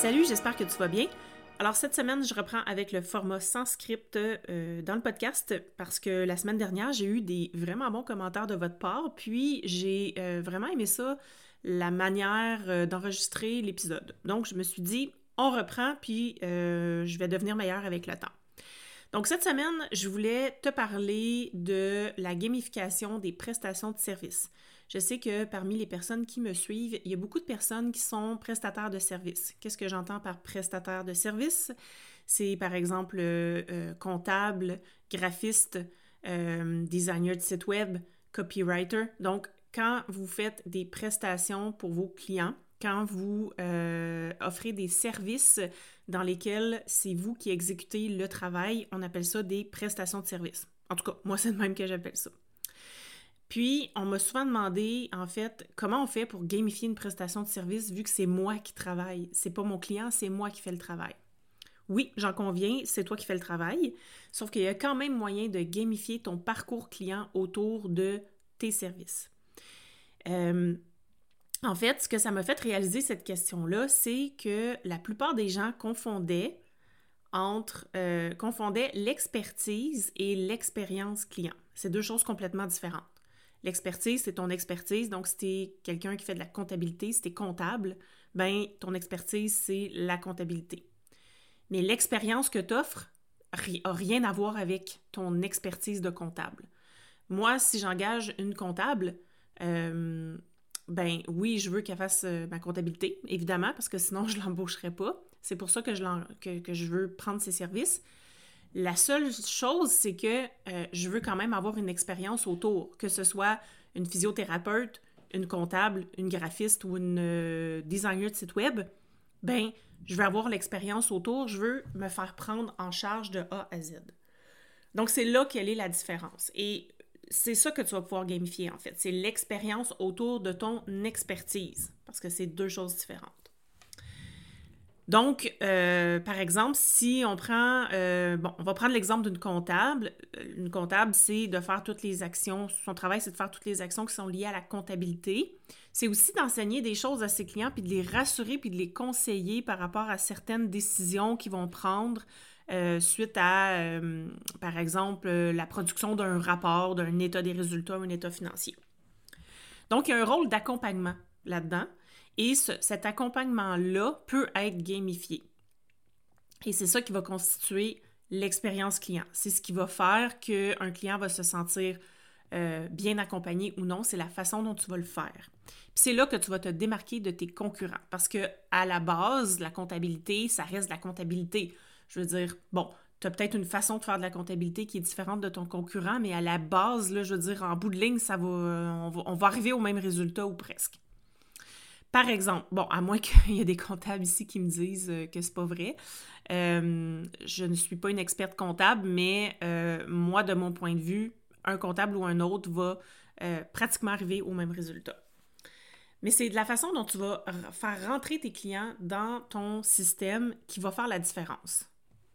Salut, j'espère que tu vas bien. Alors cette semaine, je reprends avec le format sans script euh, dans le podcast parce que la semaine dernière, j'ai eu des vraiment bons commentaires de votre part, puis j'ai euh, vraiment aimé ça, la manière euh, d'enregistrer l'épisode. Donc je me suis dit, on reprend, puis je vais devenir meilleure avec le temps. Donc cette semaine, je voulais te parler de la gamification des prestations de services. Je sais que parmi les personnes qui me suivent, il y a beaucoup de personnes qui sont prestataires de services. Qu'est-ce que j'entends par prestataire de services? C'est par exemple euh, euh, comptable, graphiste, euh, designer de site web, copywriter. Donc, quand vous faites des prestations pour vos clients, quand vous offrez des services dans lesquels c'est vous qui exécutez le travail, on appelle ça des prestations de services. En tout cas, moi, c'est le même que j'appelle ça. Puis, on m'a souvent demandé, en fait, comment on fait pour gamifier une prestation de service vu que c'est moi qui travaille? C'est pas mon client, c'est moi qui fais le travail. Oui, j'en conviens, c'est toi qui fais le travail, sauf qu'il y a quand même moyen de gamifier ton parcours client autour de tes services. Euh, en fait, ce que ça m'a fait réaliser cette question-là, c'est que la plupart des gens confondaient entre euh, confondaient l'expertise et l'expérience client. C'est deux choses complètement différentes. L'expertise, c'est ton expertise. Donc, si tu es quelqu'un qui fait de la comptabilité, si tu es comptable, ben ton expertise, c'est la comptabilité. Mais l'expérience que tu offres n'a rien à voir avec ton expertise de comptable. Moi, si j'engage une comptable, euh, ben oui, je veux qu'elle fasse euh, ma comptabilité, évidemment, parce que sinon, je ne l'embaucherai pas. C'est pour ça que je, que je veux prendre ses services. La seule chose, c'est que euh, je veux quand même avoir une expérience autour, que ce soit une physiothérapeute, une comptable, une graphiste ou une euh, designer de site web. Ben, je veux avoir l'expérience autour, je veux me faire prendre en charge de A à Z. Donc, c'est là quelle est la différence. Et c'est ça que tu vas pouvoir gamifier, en fait. C'est l'expérience autour de ton expertise, parce que c'est deux choses différentes. Donc, euh, par exemple, si on prend, euh, bon, on va prendre l'exemple d'une comptable. Une comptable, c'est de faire toutes les actions, son travail, c'est de faire toutes les actions qui sont liées à la comptabilité. C'est aussi d'enseigner des choses à ses clients, puis de les rassurer, puis de les conseiller par rapport à certaines décisions qu'ils vont prendre euh, suite à, par exemple, la production d'un rapport, d'un état des résultats, un état financier. Donc, il y a un rôle d'accompagnement là-dedans. Et cet accompagnement-là peut être gamifié. Et c'est ça qui va constituer l'expérience client. C'est ce qui va faire qu'un client va se sentir euh, bien accompagné ou non, c'est la façon dont tu vas le faire. c'est là que tu vas te démarquer de tes concurrents parce que à la base, la comptabilité, ça reste de la comptabilité. Je veux dire, bon, tu as peut-être une façon de faire de la comptabilité qui est différente de ton concurrent, mais à la base, là, je veux dire, en bout de ligne, ça va, on on va arriver au même résultat ou presque. Par exemple, bon, à moins qu'il y ait des comptables ici qui me disent euh, que c'est pas vrai, euh, je ne suis pas une experte comptable, mais euh, moi, de mon point de vue, un comptable ou un autre va pratiquement arriver au même résultat. Mais c'est de la façon dont tu vas faire rentrer tes clients dans ton système qui va faire la différence.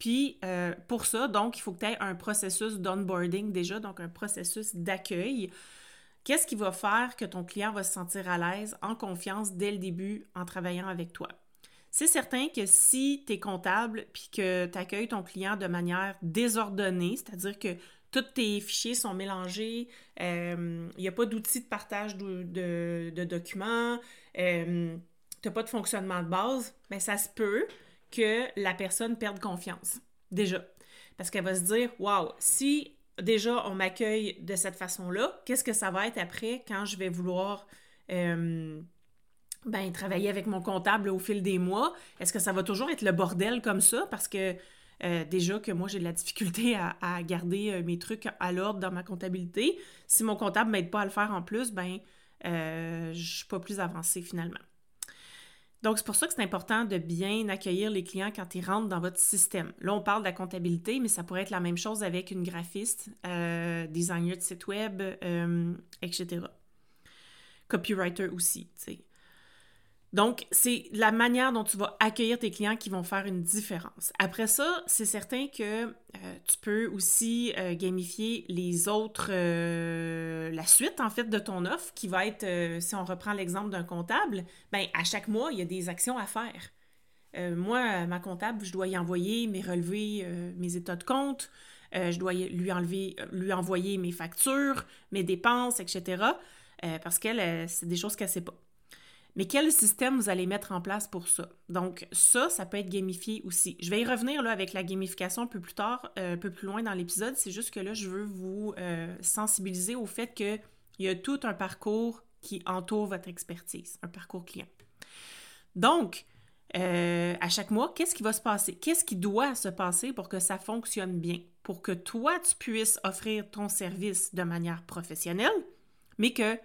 Puis pour ça, donc, il faut que tu aies un processus d'onboarding déjà, donc un processus d'accueil Qu'est-ce qui va faire que ton client va se sentir à l'aise, en confiance dès le début en travaillant avec toi? C'est certain que si tu es comptable puis que tu accueilles ton client de manière désordonnée, c'est-à-dire que tous tes fichiers sont mélangés, euh, il n'y a pas d'outil de partage de, documents, euh, tu n'as pas de fonctionnement de base, mais ça se peut que la personne perde confiance, déjà. Parce qu'elle va se dire, waouh, si déjà, on m'accueille de cette façon-là. Qu'est-ce que ça va être après quand je vais vouloir euh, ben, travailler avec mon comptable au fil des mois? Est-ce que ça va toujours être le bordel comme ça? Parce que euh, déjà que moi, j'ai de la difficulté à, garder euh, mes trucs à l'ordre dans ma comptabilité. Si mon comptable ne m'aide pas à le faire en plus, ben, je ne suis pas plus avancée finalement. Donc, c'est pour ça que c'est important de bien accueillir les clients quand ils rentrent dans votre système. Là, on parle de la comptabilité, mais ça pourrait être la même chose avec une graphiste, euh, designer de site web, euh, etc. Copywriter aussi, tu sais. Donc, c'est la manière dont tu vas accueillir tes clients qui vont faire une différence. Après ça, c'est certain que euh, tu peux aussi euh, gamifier les autres, euh, la suite en fait de ton offre qui va être, si on reprend l'exemple d'un comptable, ben à chaque mois, il y a des actions à faire. moi, ma comptable, je dois y envoyer mes relevés, mes états de compte, je dois lui, enlever, lui envoyer mes factures, mes dépenses, etc. parce qu'elle, c'est des choses qu'elle ne sait pas. Mais quel système vous allez mettre en place pour ça? Donc, ça, ça peut être gamifié aussi. Je vais y revenir avec la gamification un peu plus tard, euh, un peu plus loin dans l'épisode. C'est juste que là, je veux vous euh, sensibiliser au fait qu'il y a tout un parcours qui entoure votre expertise, un parcours client. Donc, euh, à chaque mois, qu'est-ce qui va se passer? Qu'est-ce qui doit se passer pour que ça fonctionne bien? Pour que toi, tu puisses offrir ton service de manière professionnelle, mais que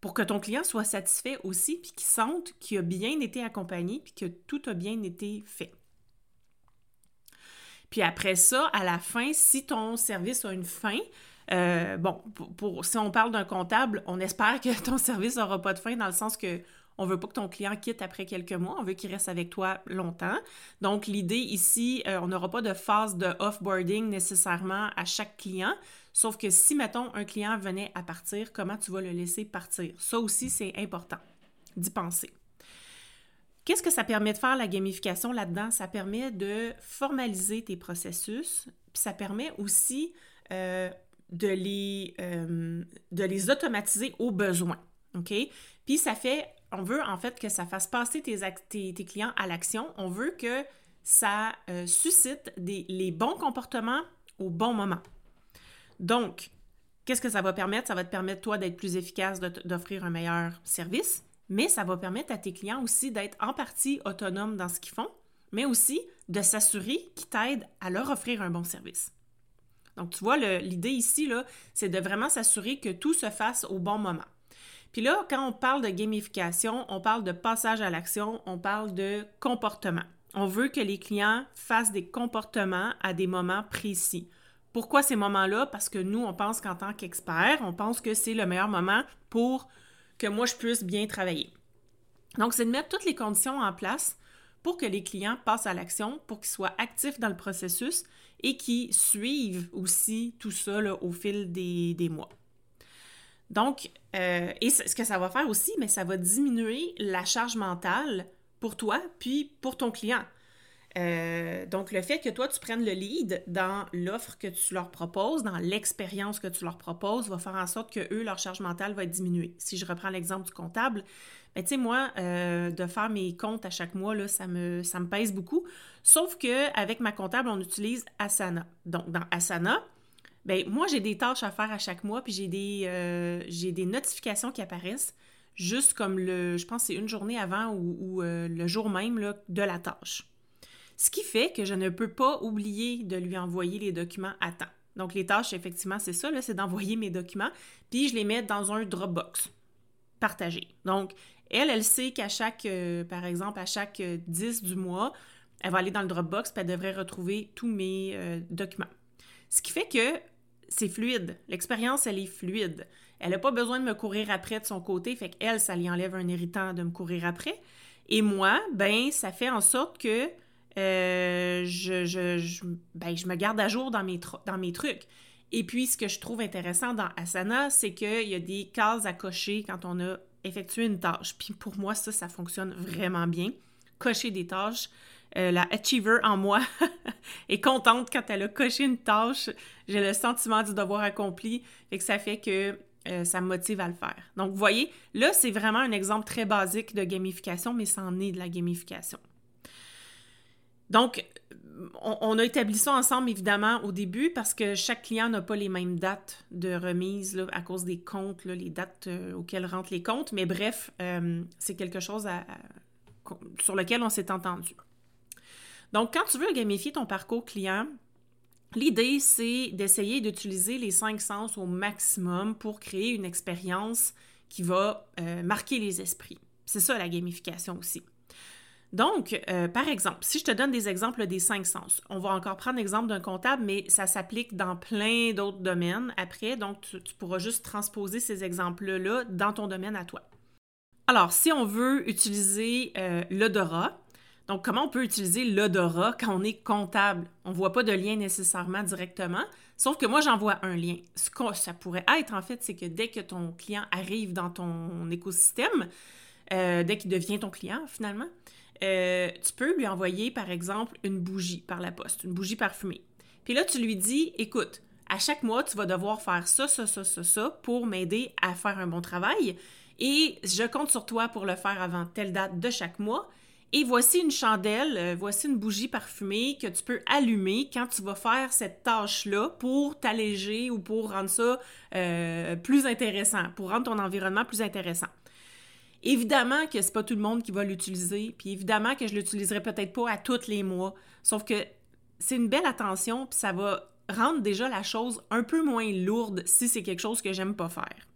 pour que ton client soit satisfait aussi, puis qu'il sente qu'il a bien été accompagné, puis que tout a bien été fait. Puis après ça, à la fin, si ton service a une fin, euh, bon, pour, si on parle d'un comptable, on espère que ton service n'aura pas de fin dans le sens que on veut pas que ton client quitte après quelques mois, on veut qu'il reste avec toi longtemps. Donc l'idée ici, euh, on n'aura pas de phase de offboarding nécessairement à chaque client. Sauf que si, mettons, un client venait à partir, comment tu vas le laisser partir? Ça aussi, c'est important d'y penser. Qu'est-ce que ça permet de faire la gamification là-dedans? Ça permet de formaliser tes processus, puis ça permet aussi euh, de, les, euh, de les automatiser au besoin. OK? Puis ça fait, on veut en fait que ça fasse passer tes, clients à l'action. On veut que ça euh, suscite les bons comportements au bon moment. Donc, qu'est-ce que ça va permettre? Ça va te permettre, toi, d'être plus efficace, d'offrir un meilleur service, mais ça va permettre à tes clients aussi d'être en partie autonomes dans ce qu'ils font, mais aussi de s'assurer qu'ils t'aident à leur offrir un bon service. Donc, tu vois, l'idée ici, c'est de vraiment s'assurer que tout se fasse au bon moment. Puis là, quand on parle de gamification, on parle de passage à l'action, on parle de comportement. On veut que les clients fassent des comportements à des moments précis. Pourquoi ces moments-là? Parce que nous, on pense qu'en tant qu'expert, on pense que c'est le meilleur moment pour que moi, je puisse bien travailler. Donc, c'est de mettre toutes les conditions en place pour que les clients passent à l'action, pour qu'ils soient actifs dans le processus et qu'ils suivent aussi tout ça au fil des, mois. Donc, euh, et ce que ça va faire aussi, mais ça va diminuer la charge mentale pour toi puis pour ton client. Euh, donc, le fait que toi, tu prennes le lead dans l'offre que tu leur proposes, dans l'expérience que tu leur proposes, va faire en sorte que eux, leur charge mentale va diminuer. Si je reprends l'exemple du comptable, ben, tu sais, moi, euh, de faire mes comptes à chaque mois, là, ça, me, ça me pèse beaucoup. Sauf qu'avec ma comptable, on utilise Asana. Donc, dans Asana, ben, moi, j'ai des tâches à faire à chaque mois, puis j'ai des, euh, j'ai des notifications qui apparaissent juste comme le, je pense c'est une journée avant ou, le jour même là, de la tâche. Ce qui fait que je ne peux pas oublier de lui envoyer les documents à temps. Donc, les tâches, effectivement, c'est ça, c'est d'envoyer mes documents, puis je les mets dans un Dropbox partagé. Donc, elle, elle sait qu'à chaque, euh, par exemple, à chaque 10 du mois, elle va aller dans le Dropbox, puis elle devrait retrouver tous mes euh, documents. Ce qui fait que c'est fluide. L'expérience, elle est fluide. Elle n'a pas besoin de me courir après de son côté, fait qu'elle, ça lui enlève un irritant de me courir après. Et moi, ben, ça fait en sorte que euh, je, ben, je, me garde à jour dans mes, dans mes trucs. Et puis, ce que je trouve intéressant dans Asana, c'est qu'il y a des cases à cocher quand on a effectué une tâche. Puis pour moi, ça, ça fonctionne vraiment bien. Cocher des tâches. Euh, la achiever en moi est contente quand elle a coché une tâche. J'ai le sentiment du devoir accompli et que ça fait que euh, ça me motive à le faire. Donc, vous voyez, là, c'est vraiment un exemple très basique de gamification, mais c'en est de la gamification. Donc, on, a établi ça ensemble, évidemment, au début, parce que chaque client n'a pas les mêmes dates de remise à cause des comptes, les dates euh, auxquelles rentrent les comptes. Mais bref, c'est quelque chose sur lequel on s'est entendu. Donc, quand tu veux gamifier ton parcours client, l'idée, c'est d'essayer d'utiliser les cinq sens au maximum pour créer une expérience qui va euh, marquer les esprits. C'est ça la gamification aussi. Donc, euh, par exemple, si je te donne des exemples des cinq sens, on va encore prendre l'exemple d'un comptable, mais ça s'applique dans plein d'autres domaines après, donc tu, pourras juste transposer ces exemples-là dans ton domaine à toi. Alors, si on veut utiliser euh, l'odorat, donc comment on peut utiliser l'odorat quand on est comptable? On ne voit pas de lien nécessairement directement, sauf que moi, j'en vois un lien. Ce que ça pourrait être, en fait, c'est que dès que ton client arrive dans ton écosystème, euh, dès qu'il devient ton client, finalement, euh, tu peux lui envoyer, par exemple, une bougie par la poste, une bougie parfumée. Puis là, tu lui dis, écoute, à chaque mois, tu vas devoir faire ça, ça, ça, ça, ça pour m'aider à faire un bon travail. Et je compte sur toi pour le faire avant telle date de chaque mois. Et voici une chandelle, euh, voici une bougie parfumée que tu peux allumer quand tu vas faire cette tâche-là pour t'alléger ou pour rendre ça euh, plus intéressant, pour rendre ton environnement plus intéressant. Évidemment que c'est pas tout le monde qui va l'utiliser, puis évidemment que je l'utiliserai peut-être pas à tous les mois, sauf que c'est une belle attention, puis ça va rendre déjà la chose un peu moins lourde si c'est quelque chose que j'aime pas faire.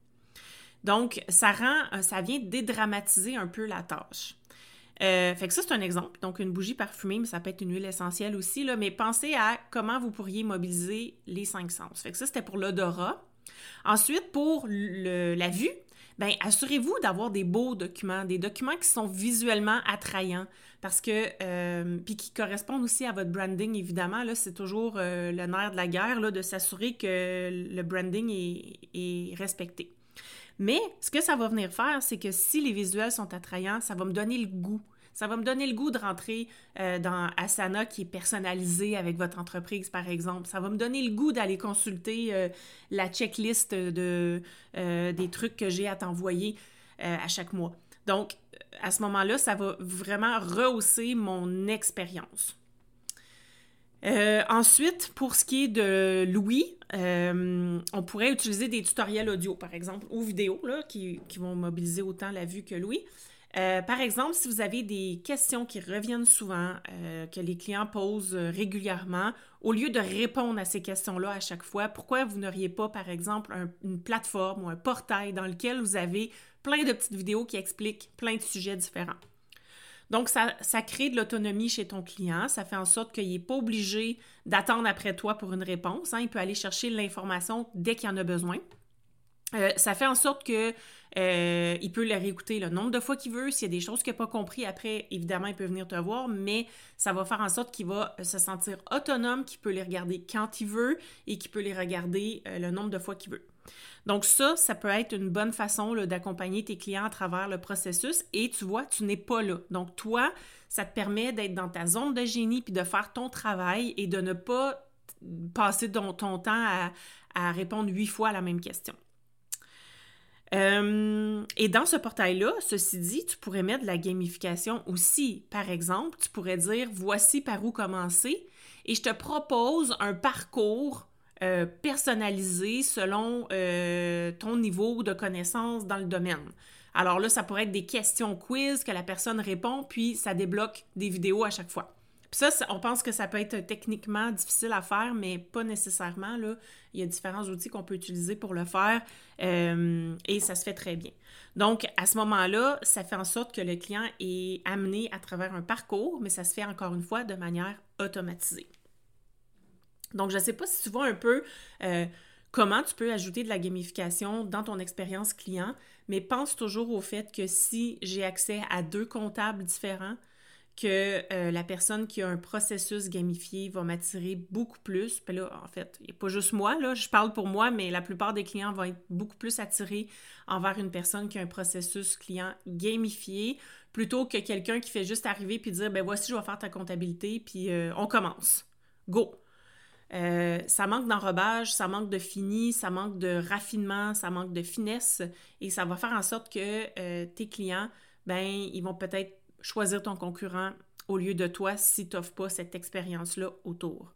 Donc, ça rend, euh, ça vient dédramatiser un peu la tâche. Euh, fait que ça, c'est un exemple. Donc, une bougie parfumée, mais ça peut être une huile essentielle aussi. Là, mais pensez à comment vous pourriez mobiliser les cinq sens. Fait que ça, c'était pour l'odorat. Ensuite, pour la vue, ben assurez-vous d'avoir des beaux documents, des documents qui sont visuellement attrayants parce que euh, puis qui correspondent aussi à votre branding évidemment là c'est toujours euh, le nerf de la guerre là de s'assurer que le branding est, respecté. Mais ce que ça va venir faire, c'est que si les visuels sont attrayants, ça va me donner le goût ça va me donner le goût de rentrer euh, dans Asana qui est personnalisé avec votre entreprise, par exemple. Ça va me donner le goût d'aller consulter euh, la checklist euh, des trucs que j'ai à t'envoyer à chaque mois. Donc, à ce moment-là, ça va vraiment rehausser mon expérience. ensuite, pour ce qui est de Louis, on pourrait utiliser des tutoriels audio, par exemple, ou vidéo, qui, vont mobiliser autant la vue que Louis. Euh, par exemple, si vous avez des questions qui reviennent souvent, euh, que les clients posent euh, régulièrement, au lieu de répondre à ces questions-là à chaque fois, pourquoi vous n'auriez pas, par exemple, une plateforme ou un portail dans lequel vous avez plein de petites vidéos qui expliquent plein de sujets différents? Donc, ça, crée de l'autonomie chez ton client. Ça fait en sorte qu'il n'est pas obligé d'attendre après toi pour une réponse. Hein. Il peut aller chercher l'information dès qu'il en a besoin. ça fait en sorte que euh, il peut le réécouter le nombre de fois qu'il veut. S'il y a des choses qu'il n'a pas compris, après, évidemment, il peut venir te voir, mais ça va faire en sorte qu'il va se sentir autonome, qu'il peut les regarder quand il veut et qu'il peut les regarder euh, le nombre de fois qu'il veut. Donc ça, ça peut être une bonne façon d'accompagner tes clients à travers le processus et tu vois, tu n'es pas là. Donc toi, ça te permet d'être dans ta zone de génie puis de faire ton travail et de ne pas passer ton, ton temps à répondre huit fois à la même question. Euh, et dans ce portail-là, ceci dit, tu pourrais mettre de la gamification aussi. Par exemple, tu pourrais dire voici par où commencer et je te propose un parcours euh, personnalisé selon euh, ton niveau de connaissance dans le domaine. Alors là, ça pourrait être des questions quiz que la personne répond, puis ça débloque des vidéos à chaque fois ça, on pense que ça peut être techniquement difficile à faire, mais pas nécessairement. Il y a différents outils qu'on peut utiliser pour le faire euh, et ça se fait très bien. Donc, à ce moment-là, ça fait en sorte que le client est amené à travers un parcours, mais ça se fait encore une fois de manière automatisée. Donc, je ne sais pas si tu vois un peu euh, comment tu peux ajouter de la gamification dans ton expérience client, mais pense toujours au fait que si j'ai accès à deux comptables différents, que euh, la personne qui a un processus gamifié va m'attirer beaucoup plus. Puis là, en fait, il n'y a pas juste moi, je parle pour moi, mais la plupart des clients vont être beaucoup plus attirés envers une personne qui a un processus client gamifié plutôt que quelqu'un qui fait juste arriver puis dire, ben voici, je vais faire ta comptabilité, puis euh, on commence. Go! Euh, ça manque d'enrobage, ça manque de fini, ça manque de raffinement, ça manque de finesse et ça va faire en sorte que tes clients, ben, ils vont peut-être choisir ton concurrent au lieu de toi si tu n'offres pas cette expérience-là autour.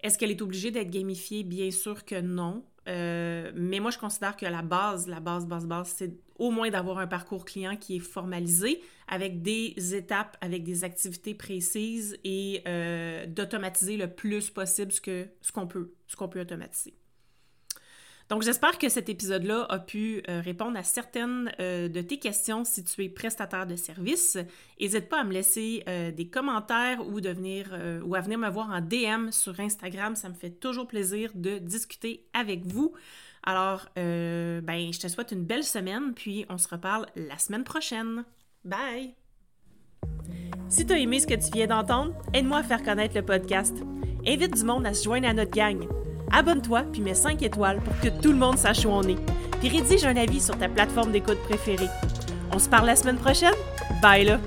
Est-ce qu'elle est obligée d'être gamifiée? Bien sûr que non. Euh, mais moi, je considère que la base, la base, base, base, c'est au moins d'avoir un parcours client qui est formalisé avec des étapes, avec des activités précises et euh, d'automatiser le plus possible ce qu'on ce peut, ce qu'on peut automatiser. Donc, j'espère que cet épisode-là a pu euh, répondre à certaines euh, de tes questions si tu es prestataire de service. N'hésite pas à me laisser euh, des commentaires ou à venir me voir en DM sur Instagram. Ça me fait toujours plaisir de discuter avec vous. Alors, ben, je te souhaite une belle semaine, puis on se reparle la semaine prochaine. Bye! Si tu as aimé ce que tu viens d'entendre, aide-moi à faire connaître le podcast. Invite du monde à se joindre à notre gang. Abonne-toi puis mets 5 étoiles pour que tout le monde sache où on est. Puis rédige un avis sur ta plateforme d'écoute préférée. On se parle la semaine prochaine? Bye là!